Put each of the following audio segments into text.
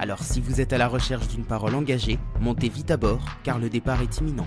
Alors si vous êtes à la recherche d'une parole engagée, montez vite à bord car le départ est imminent.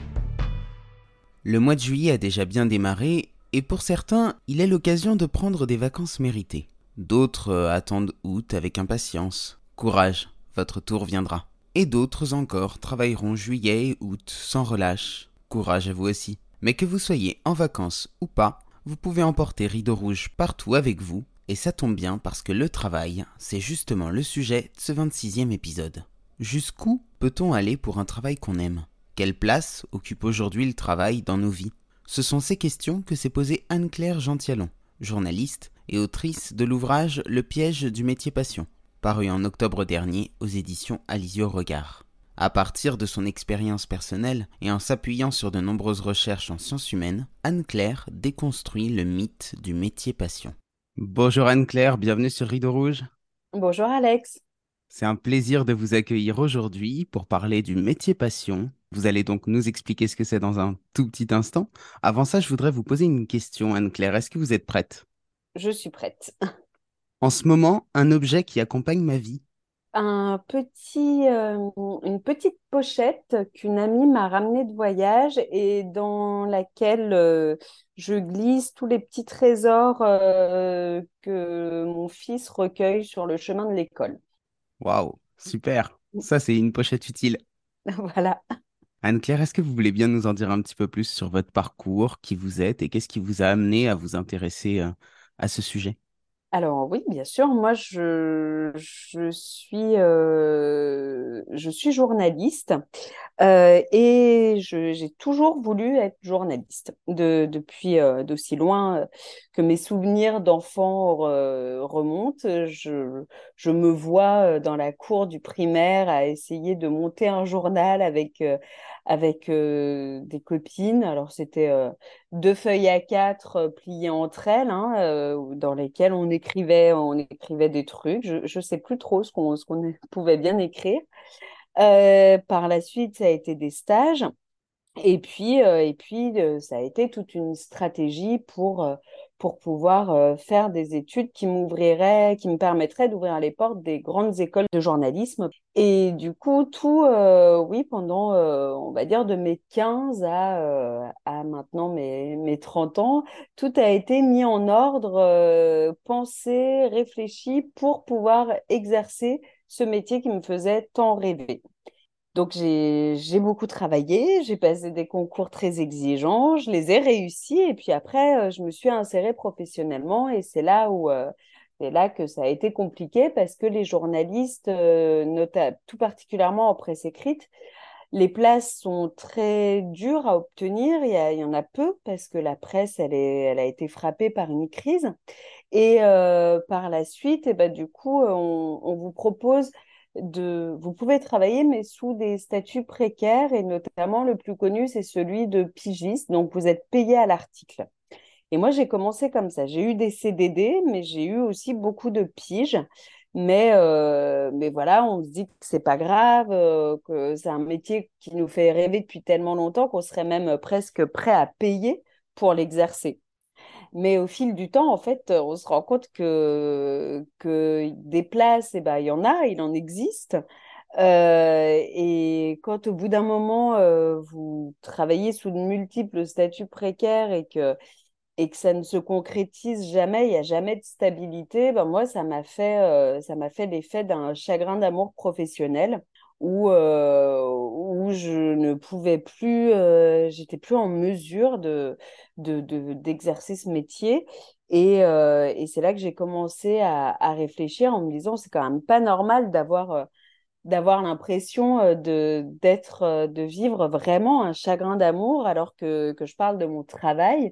Le mois de juillet a déjà bien démarré et pour certains, il est l'occasion de prendre des vacances méritées. D'autres euh, attendent août avec impatience. Courage, votre tour viendra. Et d'autres encore travailleront juillet et août sans relâche. Courage à vous aussi. Mais que vous soyez en vacances ou pas, vous pouvez emporter Rideau Rouge partout avec vous et ça tombe bien parce que le travail, c'est justement le sujet de ce 26e épisode. Jusqu'où peut-on aller pour un travail qu'on aime? Quelle place occupe aujourd'hui le travail dans nos vies? Ce sont ces questions que s'est posée Anne-Claire Gentialon, journaliste et autrice de l'ouvrage Le piège du métier passion, paru en octobre dernier aux éditions Alizio Regard. À partir de son expérience personnelle et en s'appuyant sur de nombreuses recherches en sciences humaines, Anne-Claire déconstruit le mythe du métier passion. Bonjour Anne-Claire, bienvenue sur Rideau Rouge. Bonjour Alex. C'est un plaisir de vous accueillir aujourd'hui pour parler du métier passion. Vous allez donc nous expliquer ce que c'est dans un tout petit instant. Avant ça, je voudrais vous poser une question, Anne-Claire. Est-ce que vous êtes prête? Je suis prête. En ce moment, un objet qui accompagne ma vie, un petit, euh, une petite pochette qu'une amie m'a ramenée de voyage et dans laquelle euh, je glisse tous les petits trésors euh, que mon fils recueille sur le chemin de l'école. Waouh, super. Ça, c'est une pochette utile. voilà. Anne-Claire, est-ce que vous voulez bien nous en dire un petit peu plus sur votre parcours, qui vous êtes et qu'est-ce qui vous a amené à vous intéresser à ce sujet? Alors oui, bien sûr, moi je, euh, suis journaliste euh, et j'ai toujours voulu être journaliste de, depuis euh, d'aussi loin que mes souvenirs d'enfant remontent. Je, me vois dans la cour du primaire à essayer de monter un journal avec, des copines. Alors, c'était deux feuilles à quatre pliées entre elles, hein, dans lesquelles on écrivait, on écrivait des trucs. Je ne sais plus trop ce qu'on pouvait bien écrire. par la suite, ça a été des stages. Et puis, et puis ça a été toute une stratégie pour pour pouvoir euh, faire des études qui m'ouvriraient, qui me permettraient d'ouvrir les portes des grandes écoles de journalisme. Et du coup, tout, euh, oui, pendant, euh, on va dire, de mes 15 à, à maintenant mes, mes 30 ans, tout a été mis en ordre, pensé, réfléchi pour pouvoir exercer ce métier qui me faisait tant rêver. Donc j'ai beaucoup travaillé, j'ai passé des concours très exigeants, je les ai réussis et puis après euh, je me suis insérée professionnellement et c'est là où euh, c'est là que ça a été compliqué parce que les journalistes, euh, tout particulièrement en presse écrite, les places sont très dures à obtenir. Il y, en a peu parce que la presse, elle, est, elle a été frappée par une crise. Et par la suite, et eh ben, du coup, on vous propose de, vous pouvez travailler, mais sous des statuts précaires, et notamment le plus connu, c'est celui de pigiste. Donc, vous êtes payé à l'article. Et moi, j'ai commencé comme ça. J'ai eu des CDD, mais j'ai eu aussi beaucoup de piges. Mais, euh, mais voilà, on se dit que c'est pas grave, euh, que c'est un métier qui nous fait rêver depuis tellement longtemps qu'on serait même presque prêt à payer pour l'exercer. Mais au fil du temps, en fait, on se rend compte que, que des places, eh ben, il y en a, il en existe. Euh, et quand au bout d'un moment, euh, vous travaillez sous de multiples statuts précaires et que, et que ça ne se concrétise jamais, il n'y a jamais de stabilité, ben moi, ça m'a fait, euh, ça m'a fait l'effet d'un chagrin d'amour professionnel où, euh, où je ne pouvais plus, euh, j'étais plus en mesure de, d'exercer ce métier. Et, euh, et c'est là que j'ai commencé à, à, réfléchir en me disant, c'est quand même pas normal d'avoir d'avoir l'impression de d'être de vivre vraiment un chagrin d'amour alors que, que je parle de mon travail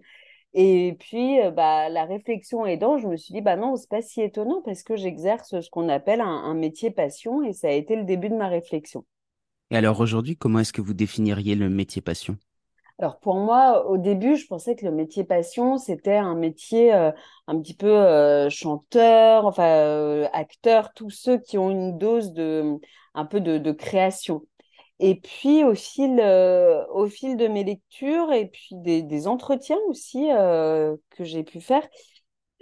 et puis, euh, bah, la réflexion aidant, je me suis dit, bah non, c'est pas si étonnant parce que j'exerce ce qu'on appelle un, métier passion et ça a été le début de ma réflexion. Et alors aujourd'hui, comment est-ce que vous définiriez le métier passion? Alors pour moi, au début, je pensais que le métier passion, c'était un métier euh, un petit peu euh, chanteur, enfin acteur, tous ceux qui ont une dose de un peu de, de création. Et puis au fil, au fil de mes lectures et puis des, entretiens aussi que j'ai pu faire,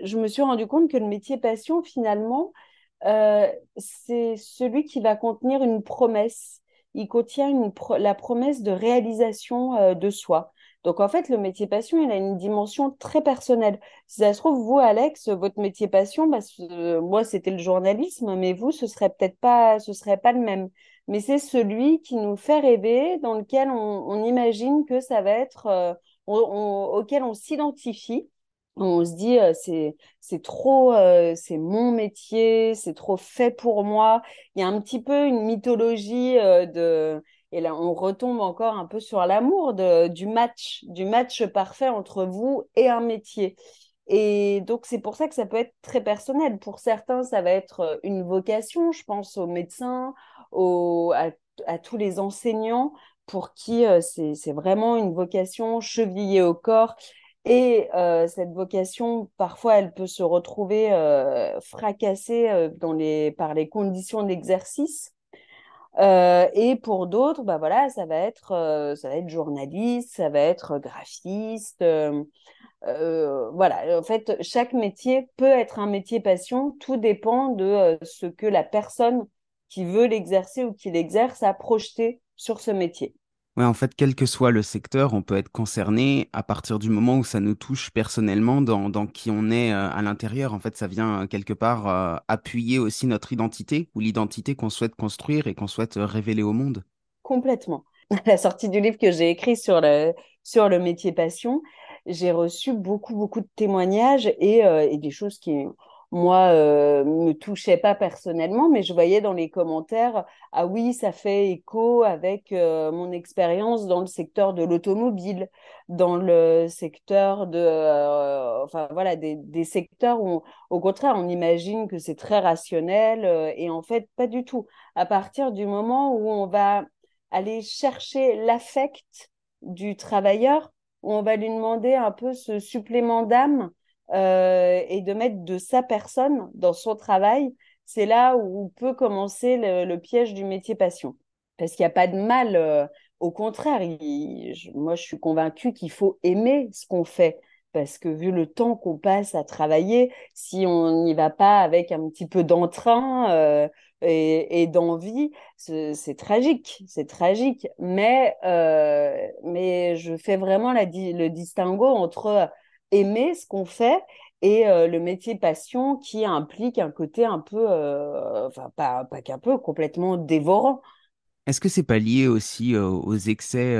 je me suis rendu compte que le métier passion, finalement, c'est celui qui va contenir une promesse il contient la promesse de réalisation euh, de soi. Donc en fait, le métier passion, il a une dimension très personnelle. Si ça se trouve, vous, Alex, votre métier passion, bah, moi, c'était le journalisme, mais vous, ce serait peut-être pas, ce serait pas le même. Mais c'est celui qui nous fait rêver, dans lequel on, imagine que ça va être, euh, auquel on s'identifie. On se dit euh, c'est trop euh, c'est mon métier c'est trop fait pour moi. Il y a un petit peu une mythologie de et là on retombe encore un peu sur l'amour du match du match parfait entre vous et un métier. Et donc c'est pour ça que ça peut être très personnel. Pour certains ça va être une vocation. Je pense aux médecins aux à, tous les enseignants pour qui c'est c'est vraiment une vocation chevillée au corps et euh, cette vocation, parfois, elle peut se retrouver euh, fracassée euh, dans les, par les conditions d'exercice. et pour d'autres, bah voilà, ça va être, ça va être journaliste, ça va être graphiste. voilà, en fait, chaque métier peut être un métier passion. Tout dépend de ce que la personne qui veut l'exercer ou qui l'exerce a projeté sur ce métier. Ouais, en fait, quel que soit le secteur, on peut être concerné à partir du moment où ça nous touche personnellement dans, dans qui on est euh, à l'intérieur. En fait, ça vient euh, quelque part euh, appuyer aussi notre identité ou l'identité qu'on souhaite construire et qu'on souhaite révéler au monde. Complètement. À la sortie du livre que j'ai écrit sur le, sur le métier passion, j'ai reçu beaucoup, beaucoup de témoignages et, et des choses qui, moi, euh, me touchait pas personnellement, mais je voyais dans les commentaires, ah oui, ça fait écho avec euh, mon expérience dans le secteur de l'automobile, dans le secteur de, euh, enfin voilà, des, des, secteurs où, au contraire, on imagine que c'est très rationnel, euh, et en fait, pas du tout. À partir du moment où on va aller chercher l'affect du travailleur, où on va lui demander un peu ce supplément d'âme euh, et de mettre de sa personne dans son travail, c'est là où peut commencer le, piège du métier passion. Parce qu'il n'y a pas de mal, euh, au contraire, moi je suis convaincue qu'il faut aimer ce qu'on fait. Parce que vu le temps qu'on passe à travailler, si on n'y va pas avec un petit peu d'entrain euh, et, d'envie, c'est tragique, c'est tragique. Mais, mais je fais vraiment le distinguo entre aimer ce qu'on fait et euh, le métier passion qui implique un côté un peu, euh, enfin pas, pas qu'un peu, complètement dévorant. Est-ce que c'est pas lié aussi euh, aux excès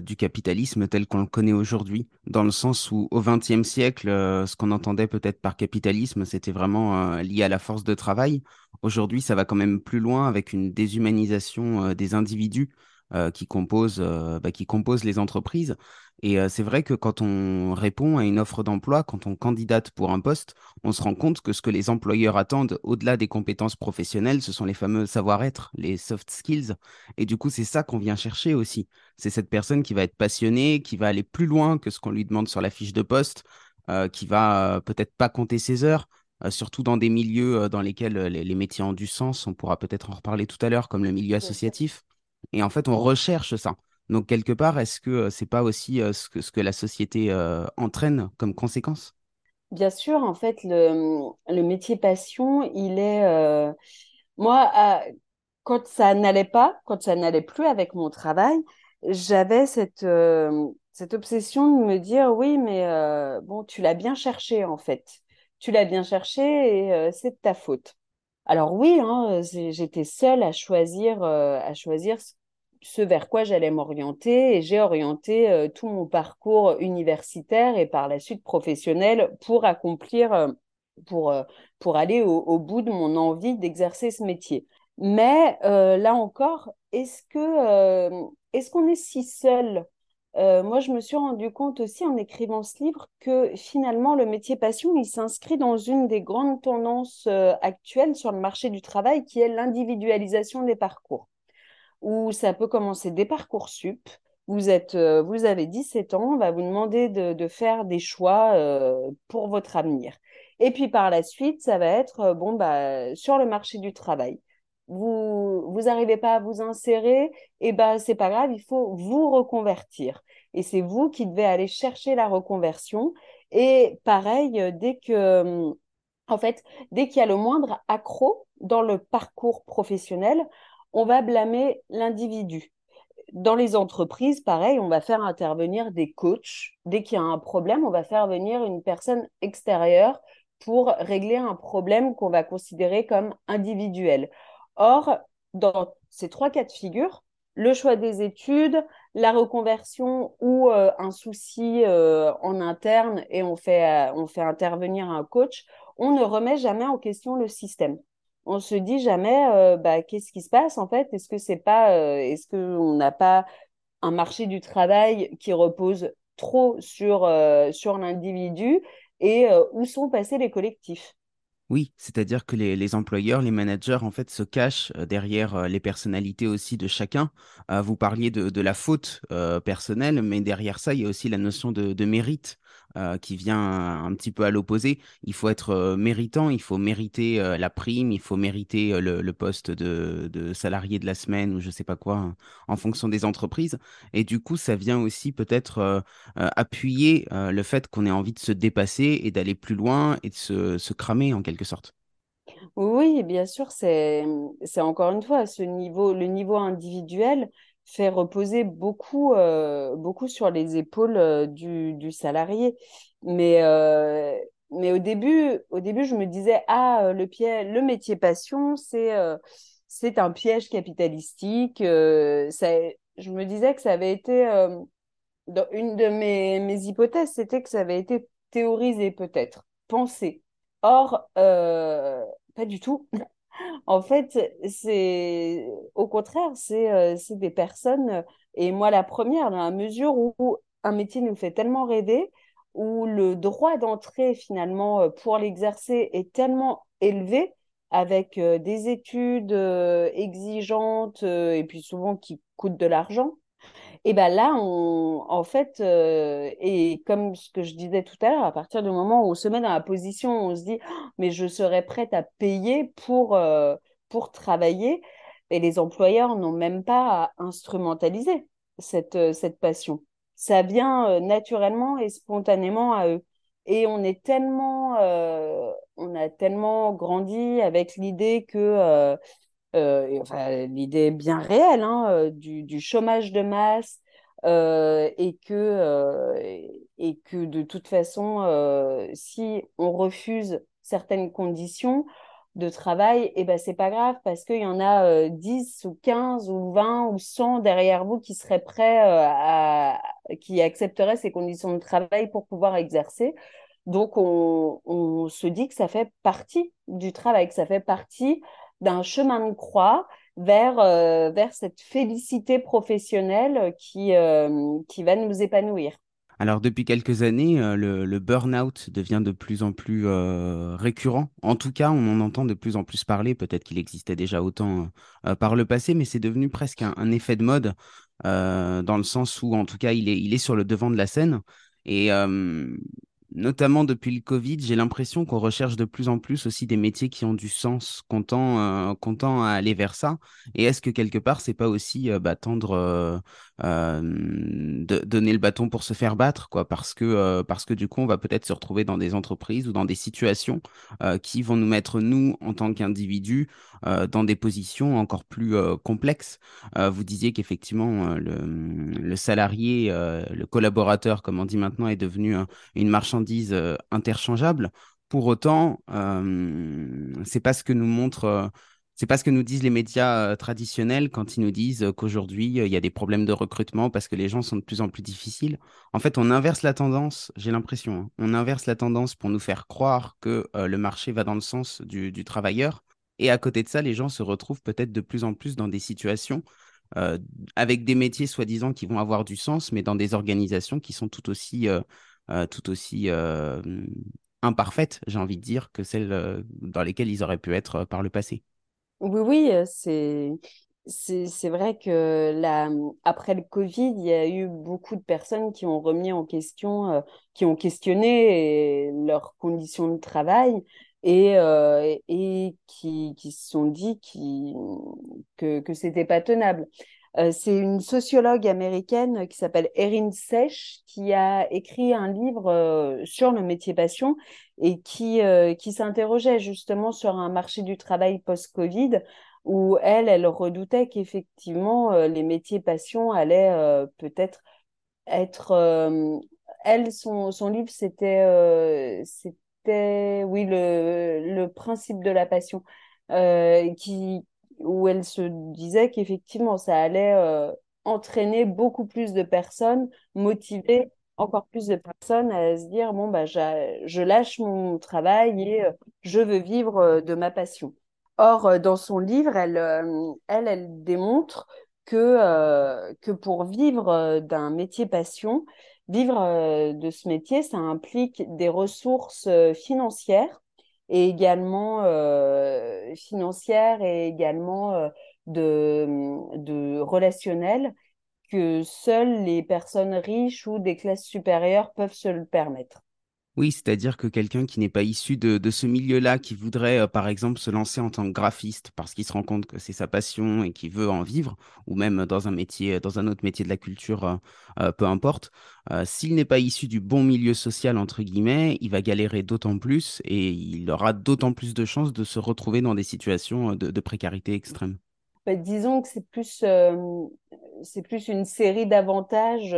du capitalisme tel qu'on le connaît aujourd'hui, dans le sens où au XXe siècle, ce qu'on entendait peut-être par capitalisme, c'était vraiment lié à la force de travail. Aujourd'hui, ça va quand même plus loin avec une déshumanisation des individus euh, qui, composent, euh, bah, qui composent les entreprises. Et euh, c'est vrai que quand on répond à une offre d'emploi, quand on candidate pour un poste, on se rend compte que ce que les employeurs attendent au-delà des compétences professionnelles, ce sont les fameux savoir-être, les soft skills. Et du coup, c'est ça qu'on vient chercher aussi. C'est cette personne qui va être passionnée, qui va aller plus loin que ce qu'on lui demande sur la fiche de poste, qui va peut-être pas compter ses heures, surtout dans des milieux dans lesquels les, les, métiers ont du sens. On pourra peut-être en reparler tout à l'heure, comme le milieu associatif. Et en fait, on recherche ça. Donc, quelque part, est-ce que euh, c'est pas aussi euh, ce, que, la société euh, entraîne comme conséquence? Bien sûr, en fait, le, métier passion, il est... Moi, quand ça n'allait pas, quand ça n'allait plus avec mon travail, j'avais cette, cette obsession de me dire, oui, mais bon, tu l'as bien cherché, en fait. Tu l'as bien cherché et c'est de ta faute. Alors oui, hein, j'étais seule à choisir, choisir ce vers quoi j'allais m'orienter et j'ai orienté euh, tout mon parcours universitaire et par la suite professionnel pour accomplir, euh, pour, euh, aller au, bout de mon envie d'exercer ce métier. Mais là encore, est-ce qu'on est si seul moi, je me suis rendu compte aussi en écrivant ce livre que finalement, le métier passion, il s'inscrit dans une des grandes tendances actuelles sur le marché du travail qui est l'individualisation des parcours. ou ça peut commencer dès Parcoursup. Vous êtes, euh, vous avez 17 ans, on va vous demander de, de faire des choix euh, pour votre avenir. Et puis par la suite, ça va être euh, bon bah sur le marché du travail. Vous vous n'arrivez pas à vous insérer, et eh ben c'est pas grave, il faut vous reconvertir. Et c'est vous qui devez aller chercher la reconversion. Et pareil, dès que en fait, dès qu'il y a le moindre accro dans le parcours professionnel, on va blâmer l'individu. Dans les entreprises, pareil, on va faire intervenir des coachs. Dès qu'il y a un problème, on va faire venir une personne extérieure pour régler un problème qu'on va considérer comme individuel. Or, dans ces trois cas de figure, le choix des études, la reconversion ou euh, un souci euh, en interne et on fait, euh, on fait intervenir un coach, on ne remet jamais en question le système. On se dit jamais bah, qu'est-ce qui se passe en fait? Est-ce que c'est pas est-ce qu'on n'a pas un marché du travail qui repose trop sur, sur l'individu et où sont passés les collectifs? Oui, c'est-à-dire que les, employeurs, les managers, en fait, se cachent derrière les personnalités aussi de chacun. vous parliez de, la faute personnelle, mais derrière ça, il y a aussi la notion de mérite. Euh, qui vient un petit peu à l'opposé. Il faut être euh, méritant, il faut mériter euh, la prime, il faut mériter le, poste de, salarié de la semaine ou je ne sais pas quoi, hein, en fonction des entreprises. Et du coup, ça vient aussi peut-être appuyer le fait qu'on ait envie de se dépasser et d'aller plus loin et de se, se cramer en quelque sorte. Oui, bien sûr, c'est encore une fois ce niveau, le niveau individuel fait reposer beaucoup, euh, beaucoup sur les épaules euh, du, du, salarié. Mais, euh, mais au, début, au début, je me disais, ah, le, pied, le métier passion, c'est c'est un piège capitalistique. ça, je me disais que ça avait été, dans une de mes, mes hypothèses, c'était que ça avait été théorisé peut-être, pensé. Or, pas du tout. En fait, c'est au contraire, c'est euh, des personnes, et moi la première, dans la mesure où un métier nous fait tellement rêver, où le droit d'entrée finalement euh, pour l'exercer est tellement élevé, avec euh, des études exigeantes et puis souvent qui coûtent de l'argent, et ben là, on, en fait, euh, et comme ce que je disais tout à l'heure, à partir du moment où on se met dans la position où on se dit, «Oh, mais je serais prête à payer pour, euh, pour travailler, et les employeurs n'ont même pas à instrumentaliser cette, euh, cette passion. Ça vient naturellement et spontanément à eux. Et on est tellement, on a tellement grandi avec l'idée que euh, enfin, l'idée bien réelle hein, euh, du, chômage de masse euh, et, que, et que de toute façon, si on refuse certaines conditions de travail, et eh ben, c'est pas grave parce qu'il y en a 10 ou 15 ou 20 ou 100 derrière vous qui seraient prêts à, qui accepteraient ces conditions de travail pour pouvoir exercer. Donc, on, on, se dit que ça fait partie du travail, que ça fait partie d'un chemin de croix vers, euh, vers cette félicité professionnelle qui, euh, qui va nous épanouir. Alors depuis quelques années, euh, le, le burn-out devient de plus en plus récurrent. En tout cas, on en entend de plus en plus parler. Peut-être qu'il existait déjà autant par le passé, mais c'est devenu presque un, effet de mode dans le sens où, en tout cas, il est, il est sur le devant de la scène. Et notamment depuis le Covid, j'ai l'impression qu'on recherche de plus en plus aussi des métiers qui ont du sens, qu'on tend, euh, à aller vers ça. Et est-ce que quelque part, c'est pas aussi euh, bah, tendre, euh, de donner le bâton pour se faire battre, quoi, parce que, parce que du coup, on va peut-être se retrouver dans des entreprises ou dans des situations qui vont nous mettre, nous, en tant qu'individus, dans des positions encore plus complexes. vous disiez qu'effectivement, le, le, salarié, le collaborateur, comme on dit maintenant, est devenu une marchandise euh, interchangeables. Pour autant, euh, c'est pas ce que nous montre. Euh, c'est pas ce que nous disent les médias traditionnels quand ils nous disent qu'aujourd'hui, il y a des problèmes de recrutement parce que les gens sont de plus en plus difficiles. En fait, on inverse la tendance, j'ai l'impression. Hein. on inverse la tendance pour nous faire croire que le marché va dans le sens du, travailleur. Et à côté de ça, les gens se retrouvent peut-être de plus en plus dans des situations avec des métiers soi-disant qui vont avoir du sens, mais dans des organisations qui sont tout aussi euh, tout aussi euh, imparfaites, j'ai envie de dire, que celles euh, dans lesquelles ils auraient pu être par le passé. Oui, oui, c'est c'est vrai que la, après le Covid, il y a eu beaucoup de personnes qui ont remis en question, euh, qui ont questionné leurs conditions de travail et, euh, et qui, qui se sont dit que, que c'était pas tenable. Euh, c'est une sociologue américaine qui s'appelle Erin Sech qui a écrit un livre sur le métier passion et qui, qui s'interrogeait justement sur un marché du travail post-Covid où elle, elle redoutait qu'effectivement euh, les métiers passion allaient euh, peut-être être. Euh, elle, son, son livre, c'était, c'était, oui, le, le principe de la passion, qui, où elle se disait qu'effectivement, ça allait entraîner beaucoup plus de personnes, motiver encore plus de personnes à se dire bon bah je lâche mon travail et je veux vivre de ma passion. Or, euh, dans son livre, elle, euh, elle, elle démontre que, euh, que pour vivre d'un métier passion, vivre de ce métier, ça implique des ressources financières et également financières et également de, de relationnelles que seules les personnes riches ou des classes supérieures peuvent se le permettre. Oui, c'est-à-dire que quelqu'un qui n'est pas issu de, ce milieu-là, qui voudrait euh, par exemple se lancer en tant que graphiste parce qu'il se rend compte que c'est sa passion et qu'il veut en vivre, ou même dans un métier, dans un autre métier de la culture, euh, euh, peu importe, s'il n'est pas issu du bon milieu social, entre guillemets, il va galérer d'autant plus et il aura d'autant plus de chances de se retrouver dans des situations de, précarité extrême. Bah, disons que c'est plus, c'est plus une série d'avantages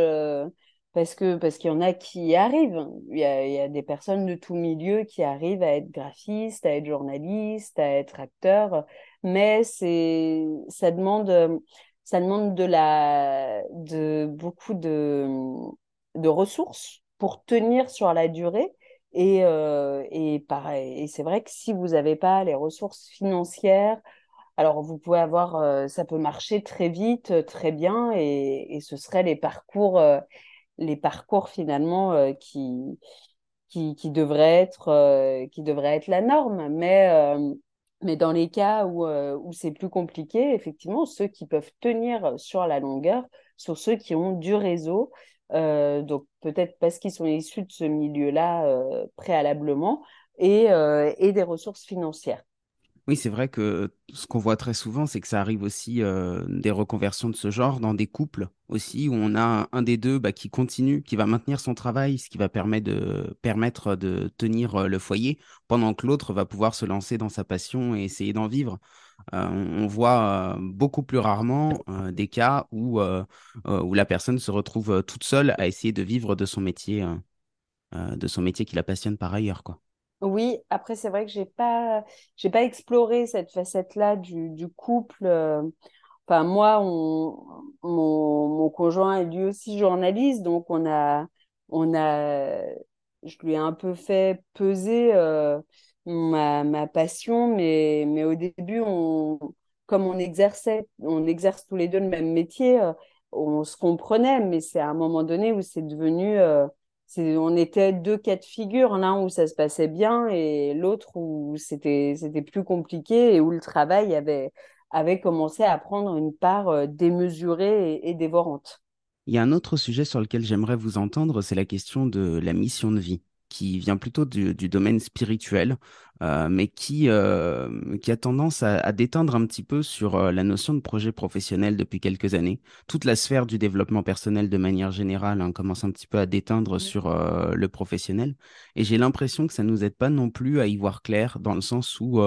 parce que parce qu'il y en a qui y arrivent. Il y, a, des personnes de tout milieu qui arrivent à être graphistes, à être journalistes, à être acteurs, mais c'est ça demande ça demande de la de beaucoup de de ressources pour tenir sur la durée. Et, euh, et pareil, et c'est vrai que si vous n'avez pas les ressources financières, alors vous pouvez avoir, euh, ça peut marcher très vite, très bien, et, et ce seraient les parcours, euh, les parcours finalement euh, qui, euh, qui devraient être la norme. Mais, euh, dans les cas où, où c'est plus compliqué, effectivement, ceux qui peuvent tenir sur la longueur sont ceux qui ont du réseau. donc peut-être parce qu'ils sont issus de ce milieu-là préalablement et, et des ressources financières. Oui, c'est vrai que ce qu'on voit très souvent, c'est que ça arrive aussi euh, des reconversions de ce genre dans des couples aussi, où on a un des deux bah, qui continue, qui va maintenir son travail, ce qui va permettre de, tenir euh, le foyer, pendant que l'autre va pouvoir se lancer dans sa passion et essayer d'en vivre. Euh, on, voit beaucoup plus rarement des cas où, où la personne se retrouve toute seule à essayer de vivre de son métier, de son métier qui la passionne par ailleurs, quoi. Oui, après, c'est vrai que j'ai pas, j'ai pas exploré cette facette-là du, couple. Euh. Enfin, moi, on, mon, mon conjoint est lui aussi journaliste, donc on a, on a, je lui ai un peu fait peser euh, ma, ma passion, mais, mais au début, on, comme on exerçait, on exerce tous les deux le même métier, euh, on se comprenait, mais c'est à un moment donné où c'est devenu on était deux cas de figure, l'un où ça se passait bien et l'autre où c'était plus compliqué et où le travail avait avait commencé à prendre une part euh, démesurée et dévorante. Il y a un autre sujet sur lequel j'aimerais vous entendre, c'est la question de la mission de vie qui vient plutôt du, domaine spirituel, euh, mais qui, euh, qui a tendance à, déteindre un petit peu sur euh, la notion de projet professionnel depuis quelques années. Toute la sphère du développement personnel de manière générale hein, commence un petit peu à déteindre sur le professionnel. Et j'ai l'impression que ça ne nous aide pas non plus à y voir clair, dans le sens où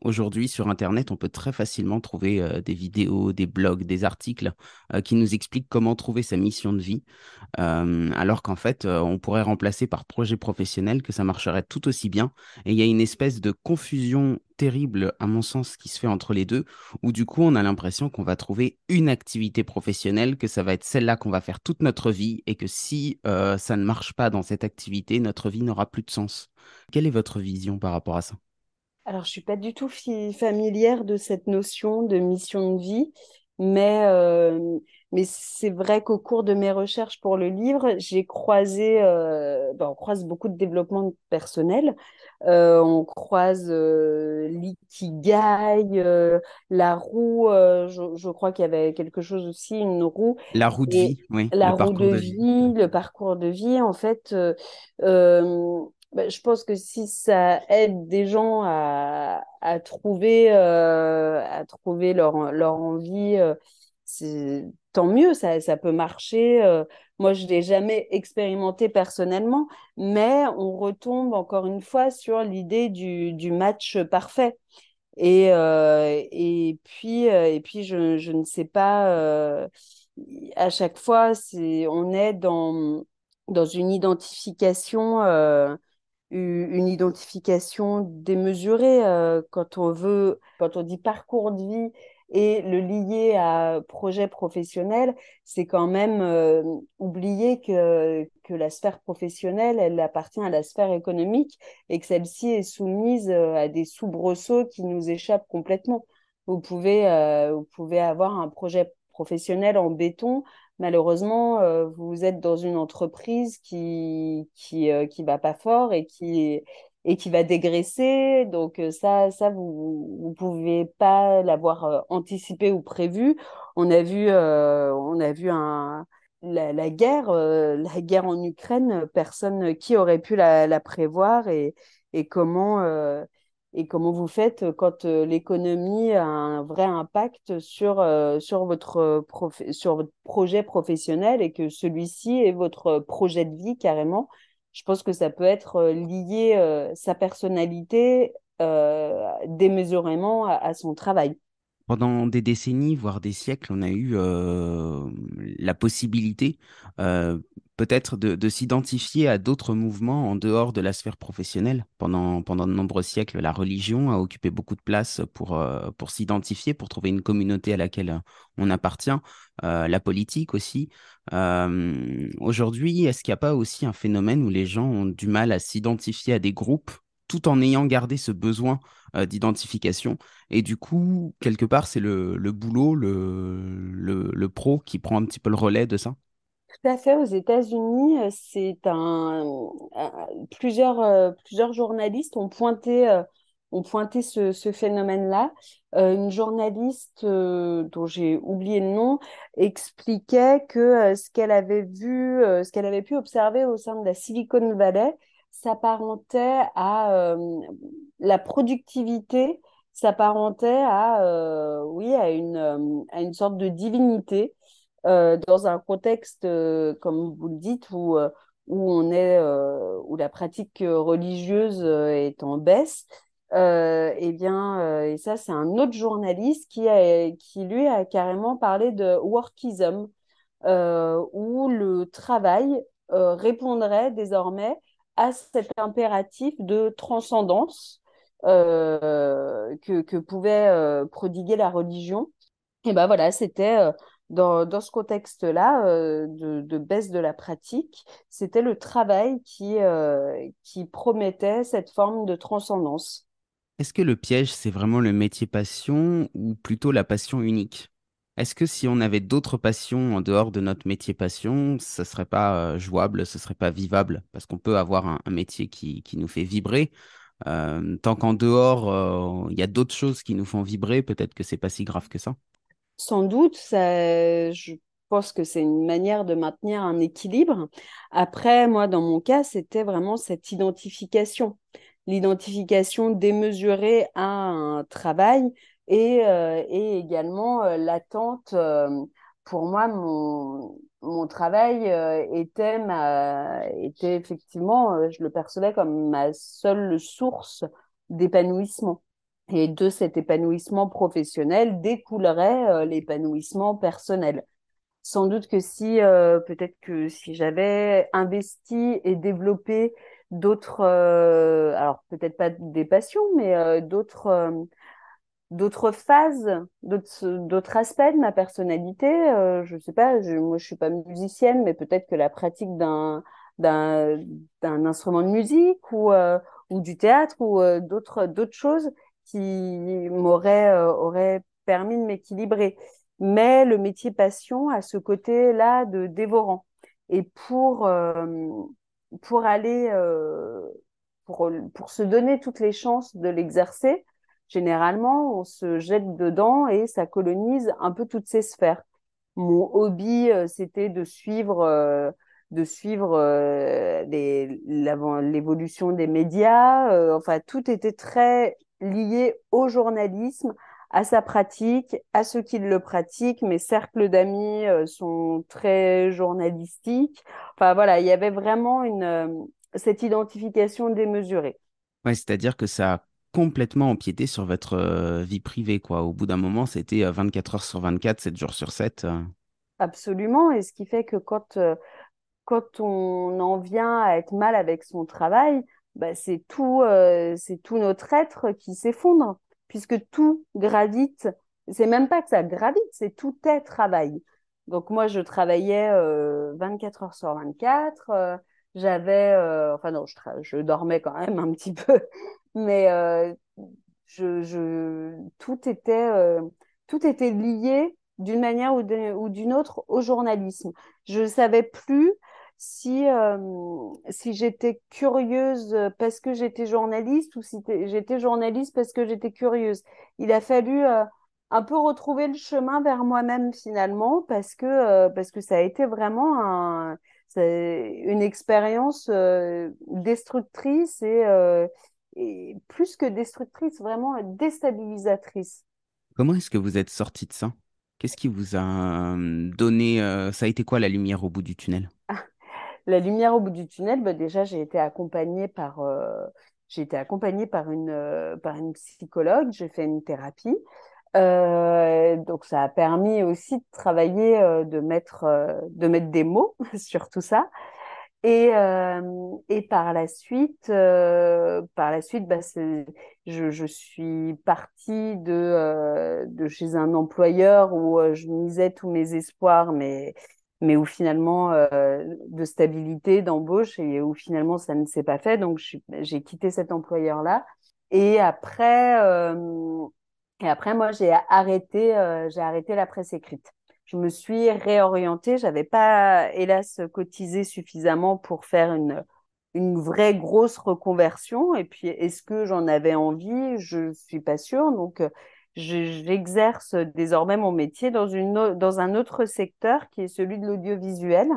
aujourd'hui sur Internet, on peut très facilement trouver des vidéos, des blogs, des articles qui nous expliquent comment trouver sa mission de vie, alors qu'en fait, on pourrait remplacer par projet professionnel que ça marcherait tout aussi bien. Et il y a une espèce de confusion terrible, à mon sens, qui se fait entre les deux, où du coup, on a l'impression qu'on va trouver une activité professionnelle, que ça va être celle-là qu'on va faire toute notre vie, et que si ça ne marche pas dans cette activité, notre vie n'aura plus de sens. Quelle est votre vision par rapport à ça? Alors, je suis pas du tout familière de cette notion de mission de vie. Mais, euh, mais c'est vrai qu'au cours de mes recherches pour le livre, j'ai croisé, euh, ben, on croise beaucoup de développement personnel. Euh, on croise l'ikigai, la roue. je, je crois qu'il y avait quelque chose aussi, une roue. La roue de vie, oui, la roue de parcours de vie. vie, le parcours de vie, en fait, ben, je pense que si ça aide des gens à, euh, trouver leur, envie, euh, tant mieux, ça, peut marcher. euh. moi, je l'ai jamais expérimenté personnellement, mais on retombe encore une fois sur l'idée du, match parfait. Et, puis, je, ne sais pas, à chaque fois, on est dans une identification. Une identification démesurée euh, quand on veut, quand on dit parcours de vie et le lier à projet professionnel, c'est quand même euh, oublier que, que la sphère professionnelle, elle appartient à la sphère économique et que celle-ci est soumise euh, à des soubresauts qui nous échappent complètement. Vous pouvez, vous pouvez avoir un projet professionnel en béton malheureusement, euh, vous êtes dans une entreprise qui qui euh, qui va pas fort et qui et qui va dégraisser. Donc euh, ça ça vous vous pouvez pas l'avoir euh, anticipé ou prévu. On a vu euh, on a vu un la, la guerre euh, la guerre en Ukraine, personne qui aurait pu la, la prévoir et et comment et comment vous faites quand euh, l'économie a un vrai impact sur, euh, sur votre, euh, sur votre projet professionnel et que celui-ci est votre projet de vie carrément? Je pense que ça peut être euh, lié euh, sa personnalité euh, démesurément à son travail. Pendant des décennies, voire des siècles, on a eu euh, la possibilité euh, peut-être de, de s'identifier à d'autres mouvements en dehors de la sphère professionnelle. Pendant, pendant de nombreux siècles, la religion a occupé beaucoup de place pour, euh, pour s'identifier, pour trouver une communauté à laquelle on appartient. La politique aussi. Aujourd'hui, est-ce qu'il n'y a pas aussi un phénomène où les gens ont du mal à s'identifier à des groupes tout en ayant gardé ce besoin euh, d'identification? Et du coup, quelque part, c'est le, le boulot, le, le, le pro qui prend un petit peu le relais de ça. Tout à fait, aux États-Unis, euh, c'est un, un- plusieurs, euh, plusieurs journalistes ont pointé, euh, ont pointé ce, ce phénomène-là. Euh, une journaliste euh, dont j'ai oublié le nom expliquait que euh, ce qu'elle avait vu, euh, ce qu'elle avait pu observer au sein de la Silicon Valley s'apparentait à euh, la productivité, s'apparentait à, euh, oui, à une, euh, à une sorte de divinité dans un contexte, comme vous le dites, où, où on est, où la pratique religieuse est en baisse, euh, eh bien, et ça, c'est un autre journaliste qui a, qui lui a carrément parlé de workism, où le travail répondrait désormais à cet impératif de transcendance euh, que, pouvait euh, prodiguer la religion. Et ben voilà, c'était euh, dans, dans ce contexte-là de, de baisse de la pratique, c'était le travail qui, qui promettait cette forme de transcendance. Est-ce que le piège, c'est vraiment le métier passion ou plutôt la passion unique? Est-ce que si on avait d'autres passions en dehors de notre métier passion, ça serait pas euh, jouable, ce serait pas vivable? Parce qu'on peut avoir un, un métier qui, qui nous fait vibrer. Euh, tant qu'en dehors, euh, il y a d'autres choses qui nous font vibrer, peut-être que c'est pas si grave que ça. Sans doute, ça, je pense que c'est une manière de maintenir un équilibre. Après, moi, dans mon cas, c'était vraiment cette identification, l'identification démesurée à un travail et, euh, et également euh, l'attente. euh, pour moi, mon, mon travail était ma, était effectivement, je le percevais comme ma seule source d'épanouissement. Et de cet épanouissement professionnel découlerait l'épanouissement personnel. Sans doute que si, peut-être que si j'avais investi et développé d'autres, alors peut-être pas des passions, mais d'autres, d'autres phases, d'autres, aspects de ma personnalité, euh, je sais pas, je, moi je suis pas musicienne, mais peut-être que la pratique d'un, instrument de musique ou, euh, ou du théâtre ou euh, d'autres, choses qui m'auraient, euh, auraient permis de m'équilibrer. mais le métier passion a ce côté-là de dévorant. Et pour, pour aller, pour, pour se donner toutes les chances de l'exercer, généralement, on se jette dedans et ça colonise un peu toutes ces sphères. Mon hobby, euh, c'était de suivre de suivre euh, l'évolution des médias. Euh, enfin, tout était très lié au journalisme, à sa pratique, à ceux qui le pratiquent. Mes cercles d'amis euh, sont très journalistiques. Enfin, voilà, il y avait vraiment une, cette identification démesurée. Ouais, c'est-à-dire que ça complètement empiété sur votre vie privée, quoi. Au bout d'un moment, c'était 24 heures sur 24, 7 jours sur 7. Absolument. Et ce qui fait que quand quand on en vient à être mal avec son travail, bah, c'est tout, euh, c'est tout notre être qui s'effondre, puisque tout gravite. C'est même pas que ça gravite, c'est tout est travail. Donc moi, je travaillais 24 euh, heures sur 24. Euh, j'avais, enfin non, je, je, dormais quand même un petit peu, mais je, je, tout était, tout était lié d'une manière ou d'une autre au journalisme. Je savais plus si, euh, si j'étais curieuse parce que j'étais journaliste ou si j'étais journaliste parce que j'étais curieuse. Il a fallu euh, un peu retrouver le chemin vers moi-même finalement parce que, euh, parce que ça a été vraiment un, une expérience destructrice et, et, plus que destructrice, vraiment déstabilisatrice. Comment est-ce que vous êtes sorti de ça? Qu'est-ce qui vous a donné Ça a été quoi la lumière au bout du tunnel? La lumière au bout du tunnel, bah, déjà, j'ai été accompagnée par, euh, j'ai été accompagnée par une, euh, par une psychologue, j'ai fait une thérapie. Euh, donc, ça a permis aussi de travailler, de, mettre, de mettre des mots sur tout ça. Et, et par la suite, par la suite bah, je, je suis partie de, de chez un employeur où je misais tous mes espoirs, mais mais où finalement euh, de stabilité d'embauche et où finalement ça ne s'est pas fait donc j'ai quitté cet employeur là et après euh, et après moi j'ai arrêté euh, arrêté la presse écrite. Je me suis réorientée. J'avais pas hélas cotisé suffisamment pour faire une une vraie grosse reconversion. Et puis est-ce que j'en avais envie? Je suis pas sûre. Donc j'exerce désormais mon métier dans, une, dans un autre secteur qui est celui de l'audiovisuel.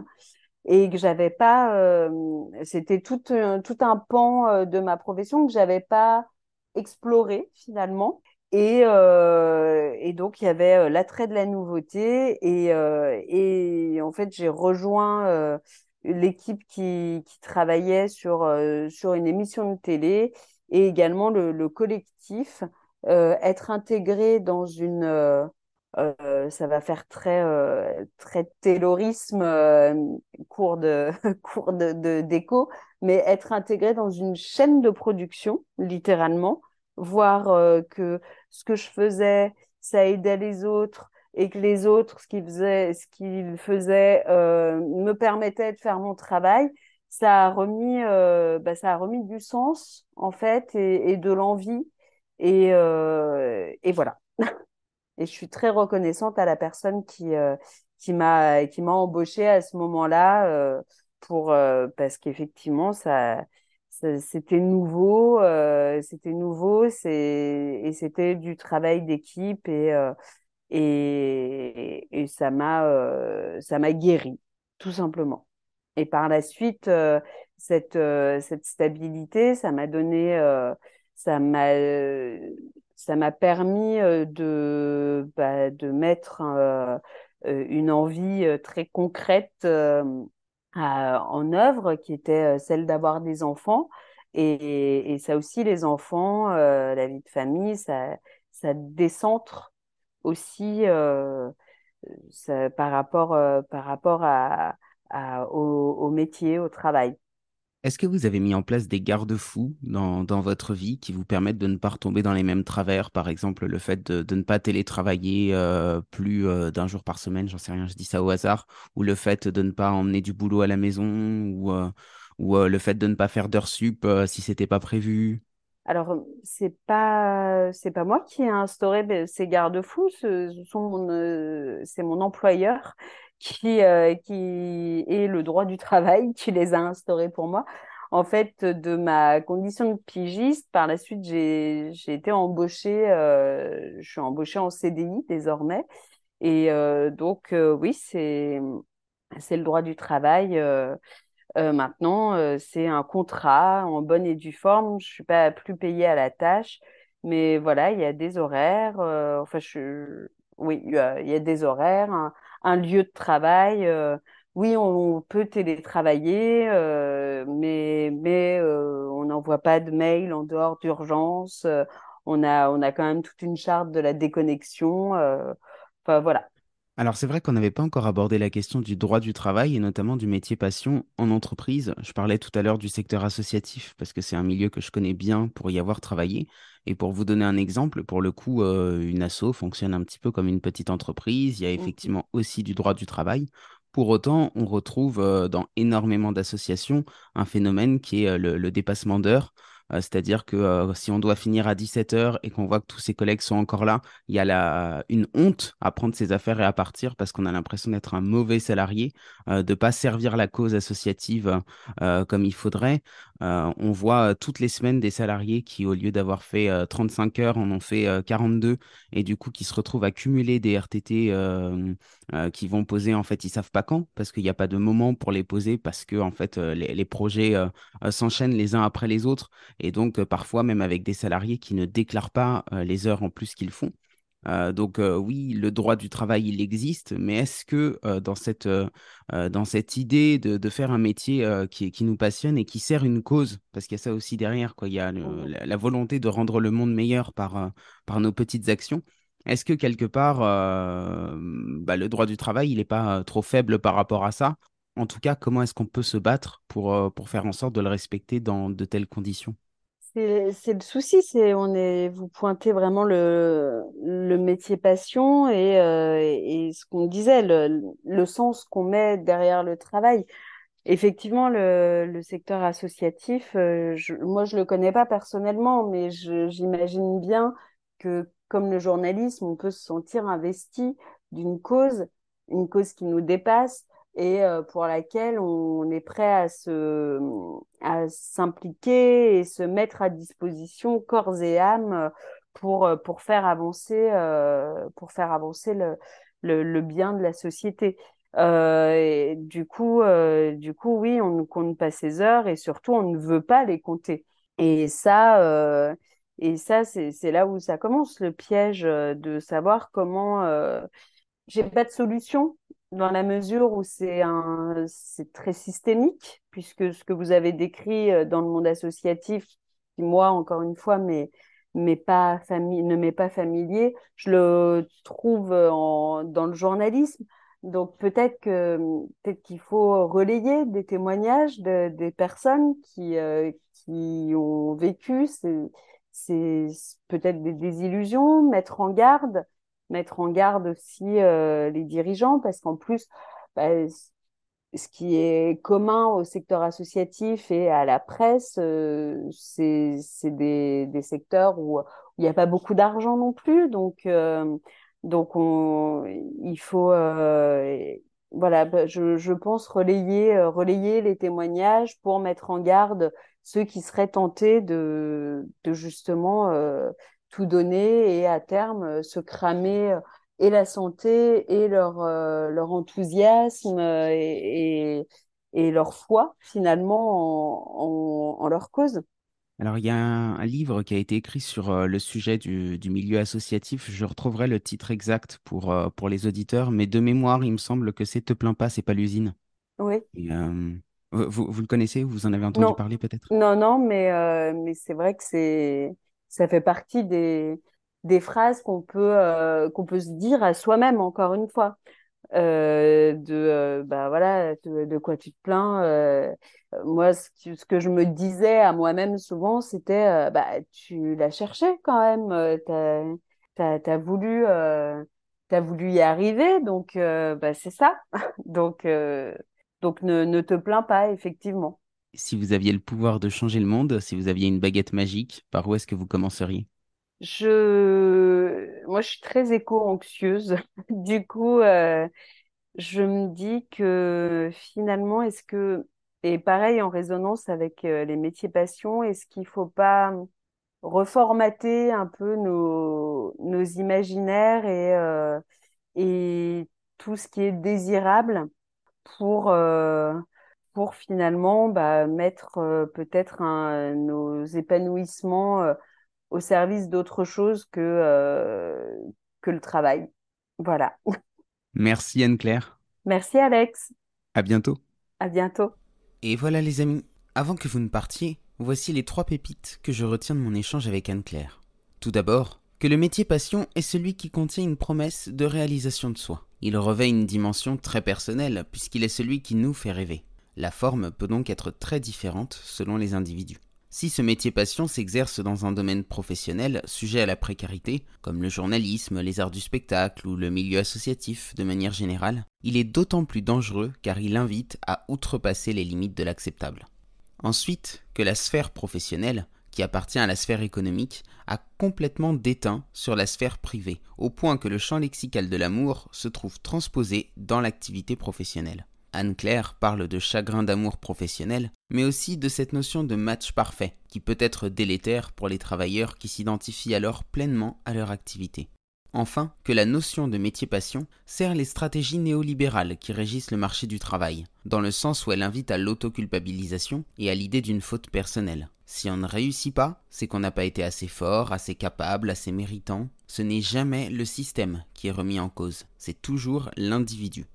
Et que j'avais pas, euh, c'était tout, tout un pan euh, de ma profession que j'avais pas exploré finalement. Et, euh, et donc il y avait l'attrait de la nouveauté et, et en fait j'ai rejoint l'équipe qui, travaillait sur, sur une émission de télé et également le, le collectif euh, être intégré dans une euh, euh, ça va faire très très taylorisme cours de cours de d'écho mais être intégré dans une chaîne de production littéralement voir que ce que je faisais ça aidait les autres et que les autres ce qu'ils faisaient ce qu'ils faisaient me permettait de faire mon travail ça a remis bah, ça a remis du sens en fait et, et de l'envie et, euh, et voilà. et je suis très reconnaissante à la personne qui, euh, m'a qui m'a embauchée à ce moment-là euh, euh, parce qu'effectivement ça, c'était nouveau euh, c'était nouveau et c'était du travail d'équipe et et, et ça m'a ça m'a guéri tout simplement. Et par la suite cette cette stabilité ça m'a donné ça m'a ça m'a permis euh, de bah, de mettre euh, euh, une envie très concrète en œuvre qui était celle d'avoir des enfants. Et, et, ça aussi les enfants la vie de famille ça ça décentre aussi ça, par rapport par rapport à, à au, au métier au travail est-ce que vous avez mis en place des garde-fous dans, dans, votre vie qui vous permettent de ne pas retomber dans les mêmes travers? Par exemple, le fait de, de ne pas télétravailler euh, plus euh, d'un jour par semaine, j'en sais rien, je dis ça au hasard, ou le fait de ne pas emmener du boulot à la maison, ou, euh, ou le fait de ne pas faire d'heures sup si c'était pas prévu? Alors, c'est pas, pas moi qui ai instauré ben, ces garde-fous, c'est mon employeur qui, euh, qui est le droit du travail qui les a instaurés pour moi. En fait, de ma condition de pigiste, par la suite, j'ai, été embauchée, euh, je suis embauchée en CDI désormais. Et euh, donc, oui, c'est, le droit du travail. maintenant, c'est un contrat en bonne et due forme. Je suis pas plus payée à la tâche, mais voilà, il y a des horaires. enfin, je, oui, il y a, des horaires, un, un lieu de travail. euh, oui, on, peut télétravailler, euh, mais mais euh, on n'envoie pas de mail en dehors d'urgence. on a on a quand même toute une charte de la déconnexion. enfin voilà. Alors c'est vrai qu'on n'avait pas encore abordé la question du droit du travail et notamment du métier passion en entreprise. Je parlais tout à l'heure du secteur associatif parce que c'est un milieu que je connais bien pour y avoir travaillé. Et pour vous donner un exemple, pour le coup, euh, une asso fonctionne un petit peu comme une petite entreprise. Il y a Mhm. effectivement aussi du droit du travail. Pour autant, on retrouve euh, dans énormément d'associations un phénomène qui est euh, le, le dépassement d'heures. Euh, c'est-à-dire que euh, si on doit finir à 17 heures et qu'on voit que tous ses collègues sont encore là, il y a la, une honte à prendre ses affaires et à partir parce qu'on a l'impression d'être un mauvais salarié, euh, de pas servir la cause associative comme il faudrait. On voit toutes les semaines des salariés qui, au lieu d'avoir fait euh, 35 heures, en ont fait euh, 42 et du coup qui se retrouvent à cumuler des RTT qui vont poser, en fait, ils savent pas quand parce qu'il n'y a pas de moment pour les poser parce que, en fait, les, projets s'enchaînent les uns après les autres et donc euh, parfois même avec des salariés qui ne déclarent pas euh, les heures en plus qu'ils font. Euh, donc euh, oui, le droit du travail, il existe, mais est-ce que euh, dans cette, dans cette idée de, de faire un métier qui, qui nous passionne et qui sert une cause, parce qu'il y a ça aussi derrière, quoi, il y a le- Mhm. la, la volonté de rendre le monde meilleur par, par nos petites actions, est-ce que quelque part, bah, le droit du travail, il n'est pas trop faible par rapport à ça? En tout cas, comment est-ce qu'on peut se battre pour, pour faire en sorte de le respecter dans de telles conditions? C'est, le souci, c'est on est vous pointez vraiment le, le métier passion et, euh, et ce qu'on disait, le, le sens qu'on met derrière le travail. Effectivement, le, le secteur associatif, euh, je, moi je le connais pas personnellement, mais j'imagine bien que comme le journalisme, on peut se sentir investi d'une cause, une cause qui nous dépasse et pour laquelle on est prêt à se, à s'impliquer et se mettre à disposition corps et âme pour, pour faire avancer, pour faire avancer le, le, bien de la société. Du coup, du coup, oui, on ne compte pas ses heures et surtout, on ne veut pas les compter. Et ça, et ça, c'est, là où ça commence, le piège de savoir comment. J'ai pas de solution dans la mesure où c'est un, c'est très systémique, puisque ce que vous avez décrit euh, dans le monde associatif, qui moi, encore une fois, mais mais pas fami- ne m'est pas familier, je le trouve euh, dans le journalisme. Donc peut-être que peut-être qu'il faut relayer des témoignages de, des personnes qui euh, qui ont vécu ces, ces peut-être des désillusions, mettre en garde, mettre en garde aussi euh, les dirigeants parce qu'en plus bah, ce qui est commun au secteur associatif et à la presse, euh, c'est des, des secteurs où il n'y a pas beaucoup d'argent non plus. Donc, euh, donc on, il faut, voilà, bah, je, je pense relayer, relayer les témoignages pour mettre en garde ceux qui seraient tentés de, de justement tout donner et à terme euh, se cramer et la santé et leur, euh, leur enthousiasme euh, et, et, et leur foi finalement en, en, en leur cause. Alors, il y a un, un livre qui a été écrit sur euh, le sujet du, du milieu associatif. Je retrouverai le titre exact pour, euh, pour les auditeurs, mais de mémoire, il me semble que c'est Te plains pas, c'est pas l'usine. Oui, Et, euh, vous, vous le connaissez, vous en avez entendu non, parler peut-être? non, non, mais, euh, mais c'est vrai que c'est, ça fait partie des, des phrases qu'on peut, euh, qu'on peut se dire à soi-même, encore une fois. euh, de euh, bah voilà de, quoi tu te plains moi ce que, je me disais à moi-même souvent c'était bah tu l'as cherché quand même t'as t'as voulu voulu y arriver donc bah c'est ça donc donc ne te plains pas effectivement Si vous aviez le pouvoir de changer le monde, si vous aviez une baguette magique, par où est-ce que vous commenceriez? Je, moi, je suis très éco-anxieuse. Du coup, euh, je me dis que finalement, est-ce que, et pareil en résonance avec euh, les métiers passion, est-ce qu'il faut pas reformater un peu nos, nos imaginaires et, euh, et tout ce qui est désirable pour, pour finalement bah, mettre euh, peut-être nos épanouissements euh, au service d'autre chose que, euh, que le travail. Voilà. Merci Anne-Claire. Merci Alex. À bientôt. À bientôt. Et voilà les amis, avant que vous ne partiez, voici les trois pépites que je retiens de mon échange avec Anne-Claire. Tout d'abord, que le métier passion est celui qui contient une promesse de réalisation de soi. Il revêt une dimension très personnelle puisqu'il est celui qui nous fait rêver. La forme peut donc être très différente selon les individus. Si ce métier passion s'exerce dans un domaine professionnel sujet à la précarité, comme le journalisme, les arts du spectacle ou le milieu associatif de manière générale, il est d'autant plus dangereux car il invite à outrepasser les limites de l'acceptable. Ensuite, que la sphère professionnelle, qui appartient à la sphère économique, a complètement déteint sur la sphère privée, au point que le champ lexical de l'amour se trouve transposé dans l'activité professionnelle. Anne-Claire parle de chagrin d'amour professionnel, mais aussi de cette notion de match parfait, qui peut être délétère pour les travailleurs qui s'identifient alors pleinement à leur activité. Enfin, que la notion de métier-passion sert les stratégies néolibérales qui régissent le marché du travail, dans le sens où elle invite à l'autoculpabilisation et à l'idée d'une faute personnelle. Si on ne réussit pas, c'est qu'on n'a pas été assez fort, assez capable, assez méritant. Ce n'est jamais le système qui est remis en cause, c'est toujours l'individu.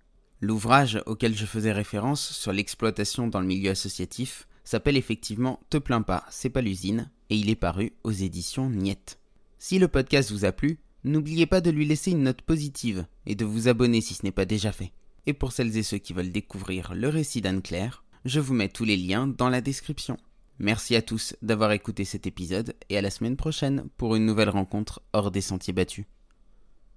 L'ouvrage auquel je faisais référence sur l'exploitation dans le milieu associatif s'appelle effectivement Te plains pas, c'est pas l'usine, et il est paru aux éditions Niette. Si le podcast vous a plu, n'oubliez pas de lui laisser une note positive et de vous abonner si ce n'est pas déjà fait. Et pour celles et ceux qui veulent découvrir le récit d'Anne-Claire, je vous mets tous les liens dans la description. Merci à tous d'avoir écouté cet épisode et à la semaine prochaine pour une nouvelle rencontre hors des sentiers battus.